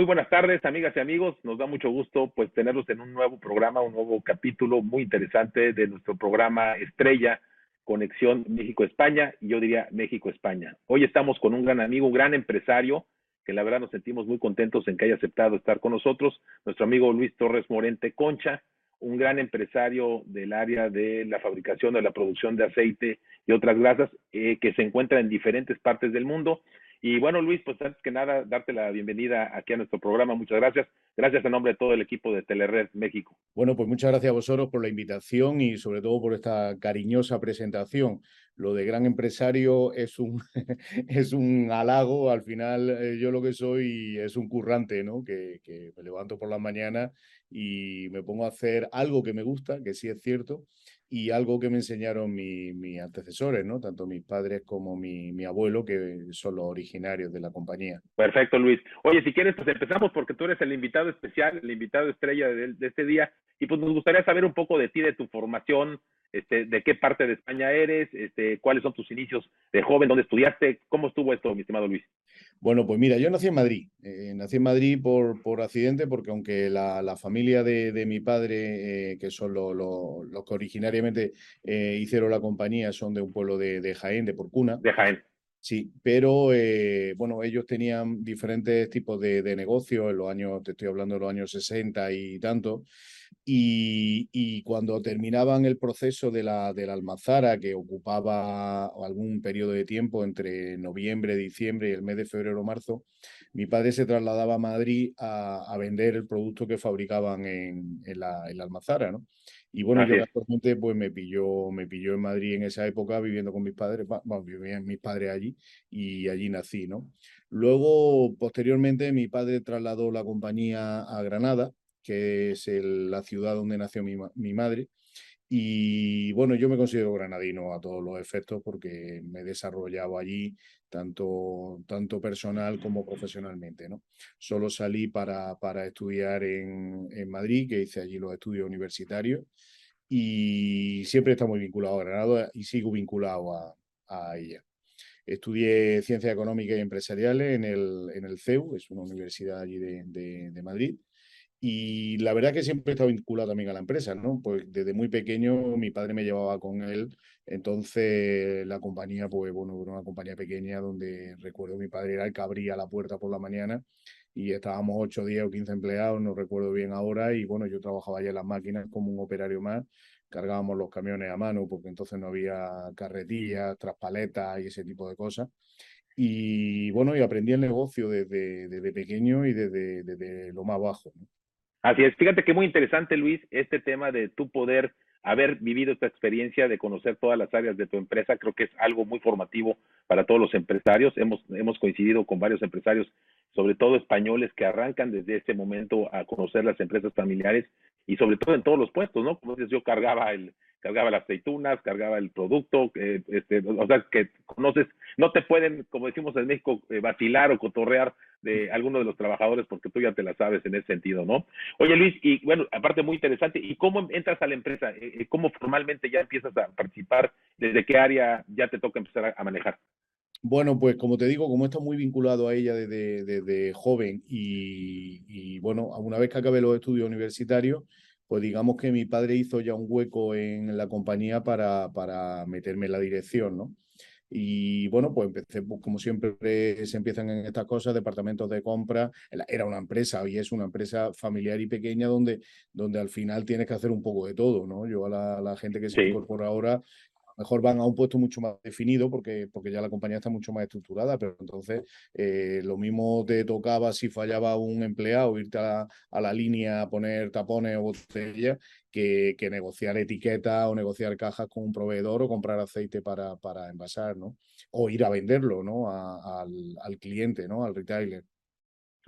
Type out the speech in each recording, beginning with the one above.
Muy buenas tardes, amigas y amigos. Nos da mucho gusto pues tenerlos en un nuevo programa, un nuevo capítulo muy interesante de nuestro programa Estrella, Conexión México-España, y yo diría México-España. Hoy estamos con un gran amigo, un gran empresario, que la verdad nos sentimos muy contentos en que haya aceptado estar con nosotros, nuestro amigo Luis Torres Morente Concha, un gran empresario del área de la fabricación, de la producción de aceite y otras grasas, eh, que se encuentra en diferentes partes del mundo y bueno, Luis, pues antes que nada, darte la bienvenida aquí a nuestro programa. Muchas gracias. Gracias en nombre de todo el equipo de Telered México. Bueno, pues muchas gracias a vosotros por la invitación y sobre todo por esta cariñosa presentación. Lo de gran empresario es un, es un halago. Al final, eh, yo lo que soy es un currante, ¿no? Que, que me levanto por la mañana y me pongo a hacer algo que me gusta, que sí es cierto, y algo que me enseñaron mis antecesores, ¿no? Tanto mis padres como mi, mi, abuelo, que son los originarios de la compañía. Perfecto, Luis. Oye, si quieres, pues empezamos porque tú eres el invitado especial, el invitado estrella de este día, y pues nos gustaría saber un poco de ti, de tu formación, este, de qué parte de España eres, este, cuáles son tus inicios de joven, dónde estudiaste, cómo estuvo esto, mi estimado Luis. Bueno, pues mira, yo nací en Madrid. Eh, nací en Madrid por, por accidente, porque aunque la, la familia de, de, mi padre, eh, que son los lo, lo que originariamente eh, hicieron la compañía, son de un pueblo de, de Jaén, de Porcuna. De Jaén. Sí, pero eh, bueno, ellos tenían diferentes tipos de, de, negocios en los años, te estoy hablando de los años 60 y tanto, y, y cuando terminaban el proceso de la, de la almazara, que ocupaba algún periodo de tiempo entre noviembre, diciembre y el mes de febrero marzo, mi padre se trasladaba a Madrid a, a vender el producto que fabricaban en, en, la, en la almazara, ¿no? Y bueno, yo actualmente pues me pilló, me pilló en Madrid en esa época viviendo con mis padres, bueno, vivían mis padres allí y allí nací, ¿no? Luego, posteriormente, mi padre trasladó la compañía a Granada, que es la ciudad donde nació mi, mi madre, y bueno, yo me considero granadino a todos los efectos porque me he desarrollado allí tanto, tanto personal como profesionalmente. ¿no? Solo salí para, para estudiar en, en Madrid, que hice allí los estudios universitarios y siempre está muy vinculado a Granada y sigo vinculado a, a ella. Estudié Ciencias Económicas y Empresariales en el, en el CEU, es una universidad allí de, de Madrid, y la verdad que siempre he estado vinculado también a la empresa, ¿no? Pues desde muy pequeño mi padre me llevaba con él, entonces la compañía, pues bueno, era una compañía pequeña donde recuerdo mi padre era el que abría la puerta por la mañana y estábamos 8, 10 o 15 empleados, no recuerdo bien ahora, y bueno, yo trabajaba allá en las máquinas como un operario más, cargábamos los camiones a mano porque entonces no había carretillas, traspaletas y ese tipo de cosas. Y bueno, y aprendí el negocio desde, desde pequeño y desde, desde lo más bajo. ¿no? Así es, fíjate que muy interesante, Luis, este tema de tu poder haber vivido esta experiencia de conocer todas las áreas de tu empresa, creo que es algo muy formativo para todos los empresarios. Hemos, hemos coincidido con varios empresarios, sobre todo españoles, que arrancan desde este momento a conocer las empresas familiares y sobre todo en todos los puestos, ¿no? Como dices, yo cargaba el, cargaba las aceitunas, cargaba el producto, eh, este, o sea, que conoces, no te pueden, como decimos en México, eh, vacilar o cotorrear de alguno de los trabajadores porque tú ya te la sabes en ese sentido, ¿no? Oye Luis, y bueno, aparte muy interesante, ¿y cómo entras a la empresa? Eh, ¿Cómo formalmente ya empiezas a participar? ¿Desde qué área ya te toca empezar a manejar? Bueno, pues como te digo, como está muy vinculado a ella desde, desde joven y, y, bueno, una vez que acabé los estudios universitarios, pues digamos que mi padre hizo ya un hueco en la compañía para, para meterme en la dirección, ¿no? Y bueno, pues empecé, pues, como siempre se empiezan en estas cosas, departamentos de compra. Era una empresa y es una empresa familiar y pequeña donde, donde al final tienes que hacer un poco de todo, ¿no? Yo a la, la gente que se sí. incorpora ahora mejor van a un puesto mucho más definido porque, porque ya la compañía está mucho más estructurada, pero entonces eh, lo mismo te tocaba si fallaba un empleado, irte a la, a la línea a poner tapones o botellas, que, negociar etiquetas o negociar cajas con un proveedor o comprar aceite para, para envasar, ¿no? O ir a venderlo, ¿no? Al, al cliente, ¿no? Al retailer.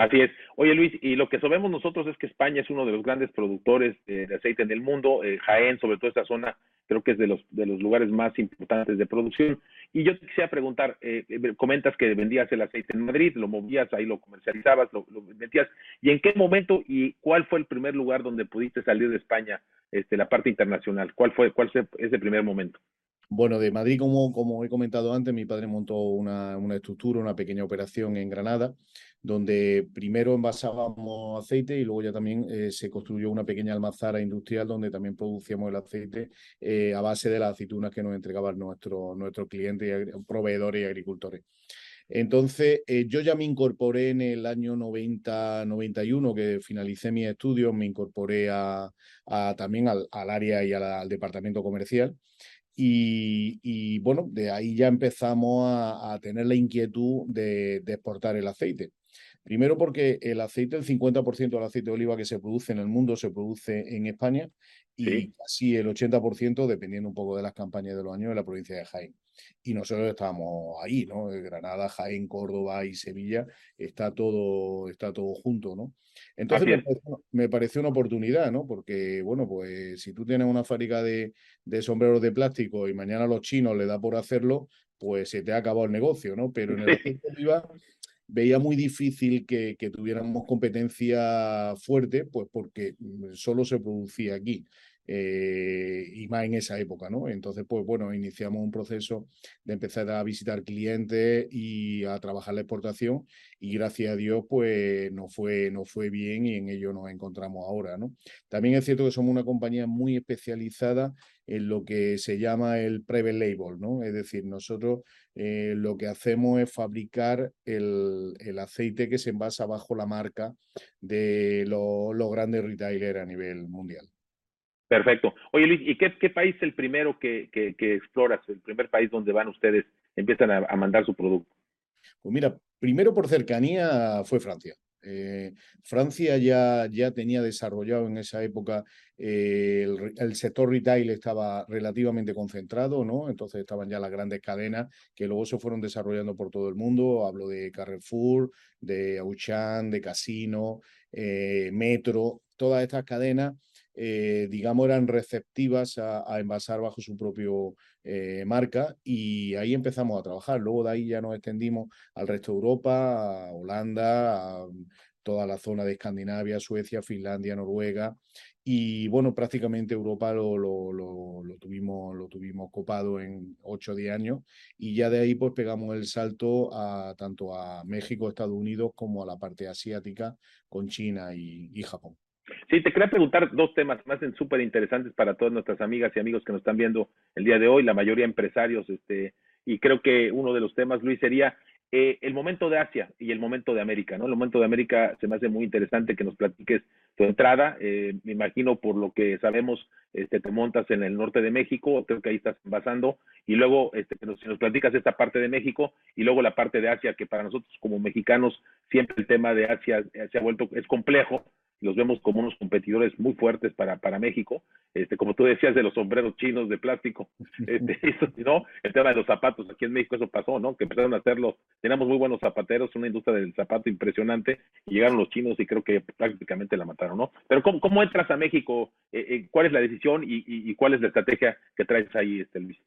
Así es. Oye Luis, y lo que sabemos nosotros es que España es uno de los grandes productores eh, de aceite en el mundo, eh, Jaén, sobre todo esta zona, creo que es de los, de los lugares más importantes de producción. Y yo te quisiera preguntar, eh, eh, comentas que vendías el aceite en Madrid, lo movías, ahí lo comercializabas, lo, lo metías, ¿y en qué momento y cuál fue el primer lugar donde pudiste salir de España, este, la parte internacional? ¿Cuál fue, cuál fue ese primer momento? Bueno, de Madrid, como, como he comentado antes, mi padre montó una, una estructura, una pequeña operación en Granada, donde primero envasábamos aceite y luego ya también eh, se construyó una pequeña almazara industrial donde también producíamos el aceite eh, a base de las aceitunas que nos entregaban nuestros nuestros clientes, proveedores y agricultores. Entonces, eh, yo ya me incorporé en el año 90-91, que finalicé mis estudios, me incorporé a, también al, área y al departamento comercial. Y, bueno, de ahí ya empezamos a, tener la inquietud de, exportar el aceite. Primero porque el aceite, el 50% del aceite de oliva que se produce en el mundo se produce en España y casi el 80% dependiendo un poco de las campañas de los años en la provincia de Jaén. Y nosotros estábamos ahí, ¿no? Granada, Jaén, Córdoba y Sevilla, está todo, está todo junto, ¿no? Entonces me pareció, una oportunidad, ¿no? Porque, bueno, pues si tú tienes una fábrica de, de sombreros de plástico y mañana a los chinos le da por hacerlo, pues se te ha acabado el negocio, ¿no? Pero en el de oliva veía muy difícil que, que, tuviéramos competencia fuerte, pues porque mm, solo se producía aquí. Eh, y más en esa época, ¿no? Entonces, pues bueno, iniciamos un proceso de empezar a visitar clientes y a trabajar la exportación y gracias a Dios, pues nos fue, nos fue bien y en ello nos encontramos ahora, ¿no? También es cierto que somos una compañía muy especializada en lo que se llama el private label, ¿no? Es decir, nosotros eh, lo que hacemos es fabricar el, el, aceite que se envasa bajo la marca de los grandes retailers a nivel mundial. Perfecto. Oye, Luis, ¿y qué, país es el primero que, exploras, el primer país donde van ustedes, empiezan a, mandar su producto? Pues mira, primero por cercanía fue Francia. Eh, Francia ya, ya tenía desarrollado en esa época eh, el, sector retail estaba relativamente concentrado, ¿no? Entonces estaban ya las grandes cadenas que luego se fueron desarrollando por todo el mundo. Hablo de Carrefour, de Auchan, de Casino, eh, Metro, todas estas cadenas eh, digamos, eran receptivas a, envasar bajo su propio eh, marca y ahí empezamos a trabajar. Luego de ahí ya nos extendimos al resto de Europa, a Holanda, a toda la zona de Escandinavia, Suecia, Finlandia, Noruega. Y bueno, prácticamente Europa lo, lo, tuvimos, lo tuvimos copado en 8 o 10 años y ya de ahí pues pegamos el salto a tanto a México, Estados Unidos como a la parte asiática con China y Japón. Sí, te quería preguntar dos temas más súper interesantes para todas nuestras amigas y amigos que nos están viendo el día de hoy, la mayoría empresarios, este, y creo que uno de los temas, Luis, sería eh, el momento de Asia y el momento de América, ¿no? El momento de América se me hace muy interesante que nos platiques tu entrada. Eh, me imagino por lo que sabemos, este, te montas en el norte de México, creo que ahí estás basando, y luego este, si nos platicas esta parte de México y luego la parte de Asia, que para nosotros como mexicanos siempre el tema de Asia se ha vuelto, es complejo, los vemos como unos competidores muy fuertes para, para México, este, como tú decías de los sombreros chinos de plástico, este, eso, ¿no? El tema de los zapatos, aquí en México eso pasó, ¿no? Que empezaron a hacerlos, teníamos muy buenos zapateros, una industria del zapato impresionante, y llegaron los chinos y creo que prácticamente la mataron, ¿no? Pero ¿cómo, cómo entras a México? Eh, eh, ¿Cuál es la decisión y, y, cuál es la estrategia que traes ahí, este, Luis?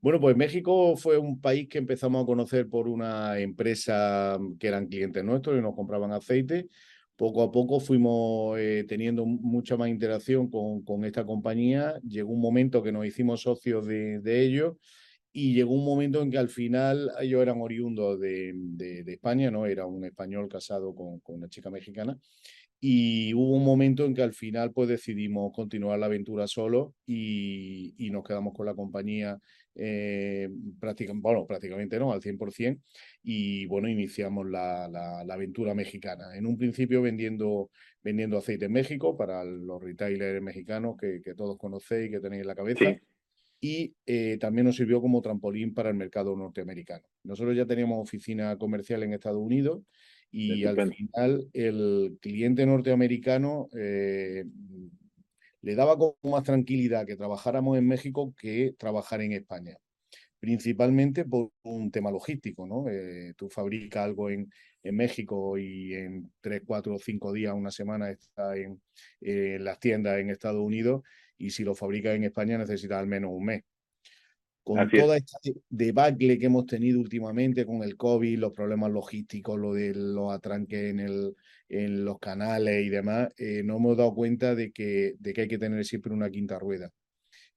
Bueno, pues México fue un país que empezamos a conocer por una empresa que eran clientes nuestros y nos compraban aceite poco a poco fuimos eh, teniendo mucha más interacción con, con, esta compañía. Llegó un momento que nos hicimos socios de, de, ellos y llegó un momento en que al final ellos eran oriundos de, de, España, ¿no? Era un español casado con, con, una chica mexicana. Y hubo un momento en que al final pues decidimos continuar la aventura solo y, y nos quedamos con la compañía eh, prácticamente, bueno, prácticamente no, al 100%, y bueno, iniciamos la, la, aventura mexicana. En un principio vendiendo, vendiendo aceite en México para los retailers mexicanos que, que todos conocéis y que tenéis en la cabeza. Y eh, también nos sirvió como trampolín para el mercado norteamericano. Nosotros ya teníamos oficina comercial en Estados Unidos y al final el cliente norteamericano eh, le daba como más tranquilidad que trabajáramos en México que trabajar en España. Principalmente por un tema logístico, ¿no? Eh, tú fabricas algo en, en, México y en tres, cuatro o cinco días, una semana está en, en las tiendas en Estados Unidos y si lo fabricas en España necesitas al menos un mes con toda esta debacle que hemos tenido últimamente con el COVID, los problemas logísticos, lo de los atranques en, el, en los canales y demás, eh, nos hemos dado cuenta de que, de que hay que tener siempre una quinta rueda.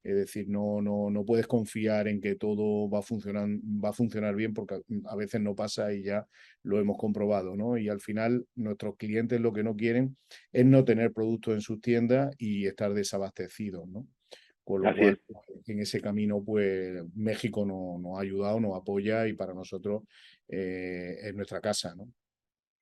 Es decir, no, no, no puedes confiar en que todo va a, funcionar, va a funcionar bien porque a veces no pasa y ya lo hemos comprobado, ¿no? Y al final nuestros clientes lo que no quieren es no tener productos en sus tiendas y estar desabastecidos, ¿no? Con lo cual, en ese camino, pues México nos, ha ayudado, nos apoya y para nosotros eh, es nuestra casa, ¿no?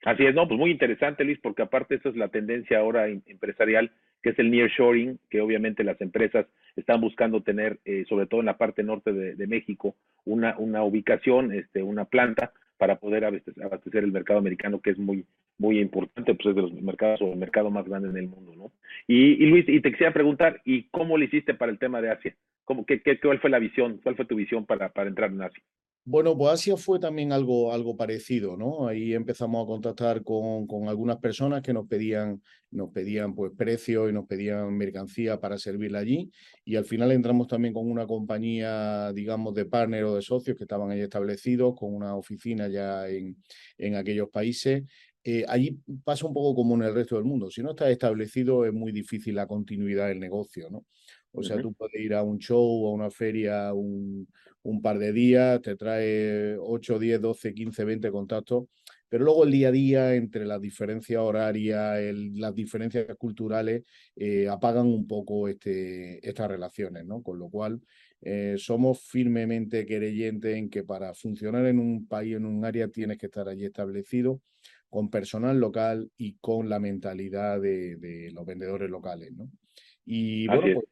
Así es, no, pues muy interesante, Luis, porque aparte eso es la tendencia ahora empresarial, que es el nearshoring, que obviamente las empresas están buscando tener, eh, sobre todo en la parte norte de, México, una, una ubicación, este, una planta para poder abastecer el mercado americano, que es muy, muy importante, pues es de los mercados o el mercado más grande en el mundo, ¿no? Y, Luis, y te quisiera preguntar, ¿y cómo le hiciste para el tema de Asia? ¿Cómo, qué, qué, ¿Cuál fue la visión? ¿Cuál fue tu visión para, para entrar en Asia? Bueno, pues Asia fue también algo, algo parecido, ¿no? Ahí empezamos a contactar con, con, algunas personas que nos pedían, nos pedían pues precios y nos pedían mercancía para servirla allí. Y al final entramos también con una compañía, digamos, de partner o de socios que estaban ahí establecidos, con una oficina ya en, en aquellos países. Eh, allí pasa un poco como en el resto del mundo. Si no está establecido, es muy difícil la continuidad del negocio, ¿no? O sea, tú puedes ir a un show, a una feria, un, un par de días, te trae 8, 10, 12, 15, 20 contactos, pero luego el día a día, entre las diferencias horarias, las diferencias culturales, eh, apagan un poco este, estas relaciones, ¿no? Con lo cual, eh, somos firmemente creyentes en que para funcionar en un país, en un área, tienes que estar allí establecido con personal local y con la mentalidad de, los vendedores locales, ¿no? Y bueno, pues,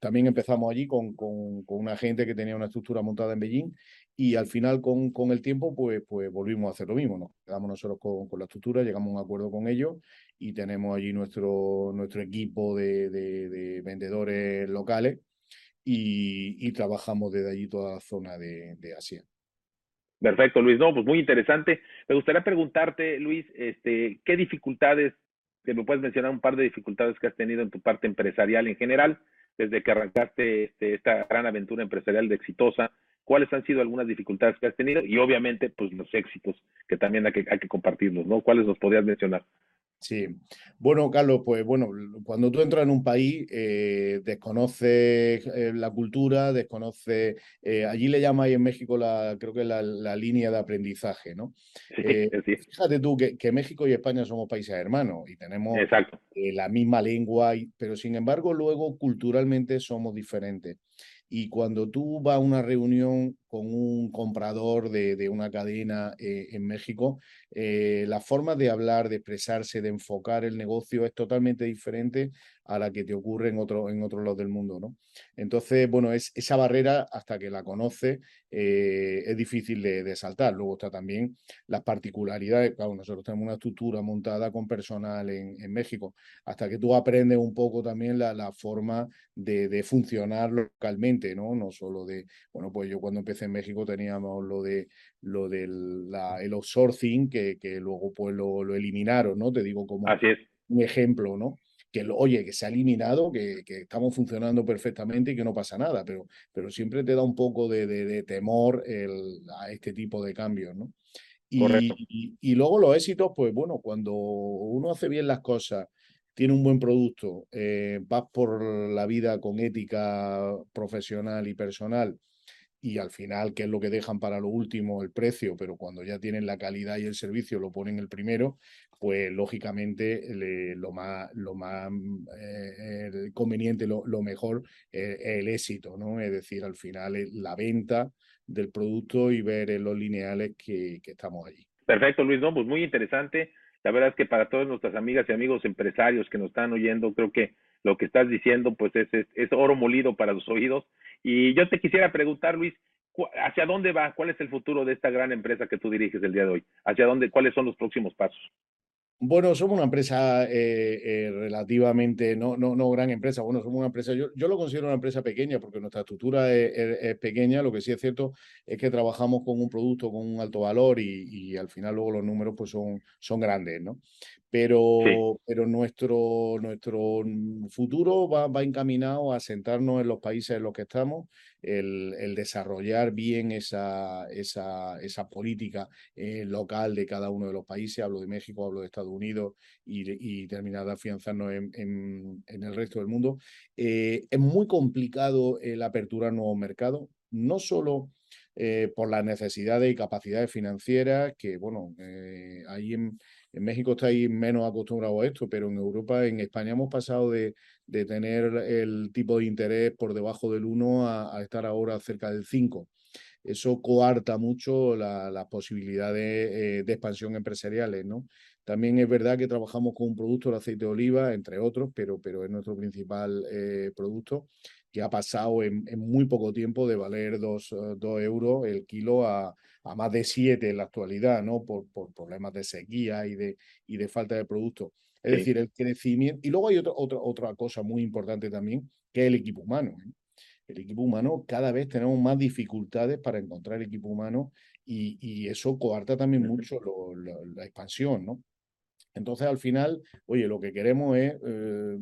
también empezamos allí con, con, una gente que tenía una estructura montada en Beijing y al final con, con el tiempo pues, pues volvimos a hacer lo mismo. Nos quedamos nosotros con, con, la estructura, llegamos a un acuerdo con ellos y tenemos allí nuestro, nuestro equipo de, de, vendedores locales y, y, trabajamos desde allí toda la zona de, de Asia. Perfecto, Luis. No, pues muy interesante. Me gustaría preguntarte, Luis, este, ¿qué dificultades, que me puedes mencionar un par de dificultades que has tenido en tu parte empresarial en general, desde que arrancaste este, esta gran aventura empresarial de exitosa, cuáles han sido algunas dificultades que has tenido y obviamente pues los éxitos que también hay que, compartirlos, ¿no? ¿Cuáles nos podrías mencionar? Sí, bueno, Carlos, pues bueno, cuando tú entras en un país, eh, desconoces eh, la cultura, desconoces, eh, allí le llamáis en México la, creo que la, la línea de aprendizaje, ¿no? Fíjate tú que, que, México y España somos países hermanos y tenemos la misma lengua, pero sin embargo luego culturalmente somos diferentes. Y cuando tú vas a una reunión con un comprador de, una cadena eh, en México, eh, la forma de hablar, de expresarse, de enfocar el negocio es totalmente diferente a la que te ocurre en, otro, en otros lados del mundo, ¿no? Entonces, bueno, es, esa barrera, hasta que la conoces, eh, es difícil de, saltar. Luego está también las particularidades. Claro, nosotros tenemos una estructura montada con personal en, México. Hasta que tú aprendes un poco también la, forma de, funcionar localmente, ¿no? No solo de, bueno, pues yo cuando empecé en México teníamos lo de lo del el outsourcing, que, que luego pues lo, lo eliminaron, ¿no? Te digo como un ejemplo, ¿no? que, oye, que se ha eliminado, que, que, estamos funcionando perfectamente y que no pasa nada, pero, pero siempre te da un poco de, de, temor el, a este tipo de cambios, ¿no? Y, y, luego los éxitos, pues bueno, cuando uno hace bien las cosas, tiene un buen producto, eh, vas por la vida con ética profesional y personal y al final, ¿qué es lo que dejan para lo último? El precio, pero cuando ya tienen la calidad y el servicio lo ponen el primero, pues lógicamente lo más, lo más eh, conveniente, lo, mejor es el éxito, ¿no? Es decir, al final la venta del producto y ver en los lineales que, estamos allí. Perfecto, Luis, no, pues muy interesante. La verdad es que para todas nuestras amigas y amigos empresarios que nos están oyendo, creo que lo que estás diciendo, pues es, es oro molido para los oídos y yo te quisiera preguntar, Luis, ¿hacia dónde va? ¿Cuál es el futuro de esta gran empresa que tú diriges el día de hoy? ¿Hacia dónde? ¿Cuáles son los próximos pasos? Bueno, somos una empresa eh, eh, relativamente, no, no, no gran empresa, bueno, somos una empresa, yo, yo lo considero una empresa pequeña porque nuestra estructura es, pequeña, lo que sí es cierto es que trabajamos con un producto con un alto valor y, y, al final luego los números pues son, son grandes, ¿no? Pero, pero nuestro, nuestro futuro va, va, encaminado a sentarnos en los países en los que estamos, el, el desarrollar bien esa, esa, esa política eh, local de cada uno de los países, hablo de México, hablo de Estados Unidos, y, y terminar de afianzarnos en, en, el resto del mundo. Eh, es muy complicado la apertura a nuevos mercados, no solo eh, por las necesidades y capacidades financieras, que bueno, eh, ahí en, en, México estáis menos acostumbrados a esto, pero en Europa, en España hemos pasado de, de tener el tipo de interés por debajo del 1 a, estar ahora cerca del 5 eso coarta mucho las la posibilidades eh, de expansión empresariales, ¿no? También es verdad que trabajamos con un producto, el aceite de oliva, entre otros, pero, pero es nuestro principal producto que ha pasado en, en, muy poco tiempo de valer 2 uh, euros el kilo a, a, más de 7 en la actualidad, ¿no? Por, por, problemas de sequía y de, y de falta de producto. Es sí. decir, el crecimiento. Y luego hay otra, otra, otra cosa muy importante también, que es el equipo humano. ¿eh? El equipo humano, cada vez tenemos más dificultades para encontrar equipo humano y, y eso coarta también mucho lo, lo, la expansión, ¿no? Entonces, al final, oye, lo que queremos es eh,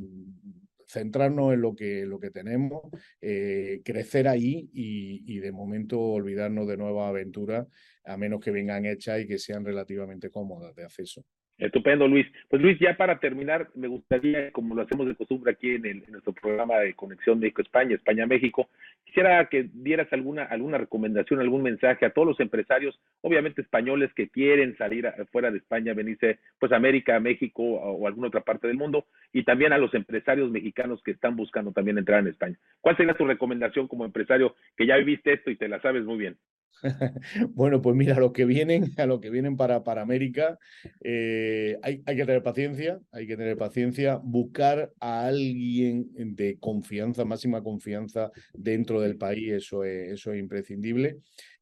centrarnos en lo que, lo que tenemos, eh, crecer ahí y, y, de momento olvidarnos de nuevas aventuras, a menos que vengan hechas y que sean relativamente cómodas de acceso. Estupendo, Luis. Pues Luis, ya para terminar, me gustaría, como lo hacemos de costumbre aquí en, el, en nuestro programa de Conexión México-España, España-México, quisiera que dieras alguna, alguna recomendación, algún mensaje a todos los empresarios, obviamente españoles que quieren salir fuera de España, venirse pues a América, a México o, o alguna otra parte del mundo, y también a los empresarios mexicanos que están buscando también entrar en España. ¿Cuál sería tu recomendación como empresario que ya viviste esto y te la sabes muy bien? bueno, pues mira, a los que vienen, a los que vienen para, para América, eh, hay, hay, que tener paciencia, hay que tener paciencia, buscar a alguien de confianza, máxima confianza dentro del país, eso es, eso es imprescindible.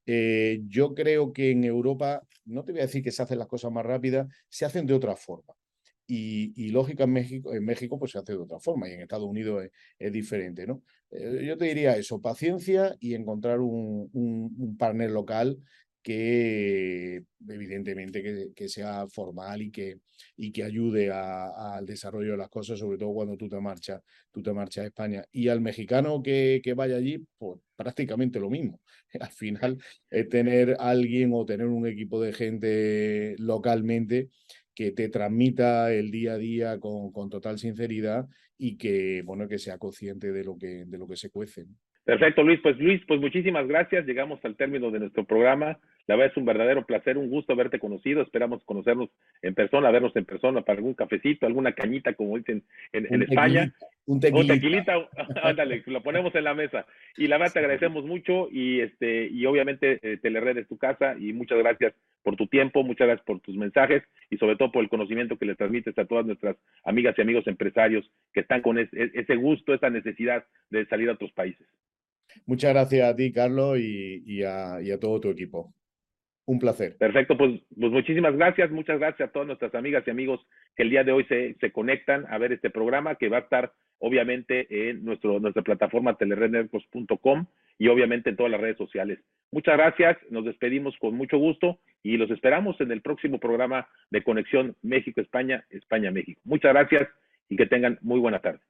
Eh, yo creo que en Europa, no te voy a decir que se hacen las cosas más rápidas, se hacen de otra forma. Y, y, lógica en México, en México pues se hace de otra forma y en Estados Unidos es, es diferente, ¿no? Eh, yo te diría eso, paciencia y encontrar un, un, partner local que evidentemente que, sea formal y que, y que ayude al desarrollo de las cosas, sobre todo cuando tú te marchas, tú te marchas a España. Y al mexicano que, que vaya allí, pues prácticamente lo mismo. Al final es tener alguien o tener un equipo de gente localmente que te transmita el día a día con, con, total sinceridad y que, bueno, que sea consciente de lo que, de lo que se cuece. Perfecto, Luis. Pues Luis, pues muchísimas gracias. Llegamos al término de nuestro programa. La verdad es un verdadero placer, un gusto haberte conocido. Esperamos conocernos en persona, vernos en persona para algún cafecito, alguna cañita, como dicen en, en España. Un tequilita. Un tequilita, ándale, lo ponemos en la mesa. Y la verdad te agradecemos mucho y este y obviamente eh, Telered es tu casa y muchas gracias por tu tiempo, muchas gracias por tus mensajes y sobre todo por el conocimiento que le transmites a todas nuestras amigas y amigos empresarios que están con ese, ese gusto, esa necesidad de salir a otros países. Muchas gracias a ti, Carlos, y, y, a, y a todo tu equipo. Un placer. Perfecto, pues, pues, muchísimas gracias, muchas gracias a todas nuestras amigas y amigos que el día de hoy se, se conectan a ver este programa que va a estar obviamente en nuestro, nuestra plataforma telerednercos.com y obviamente en todas las redes sociales. Muchas gracias, nos despedimos con mucho gusto y los esperamos en el próximo programa de Conexión México-España, España-México. Muchas gracias y que tengan muy buena tarde.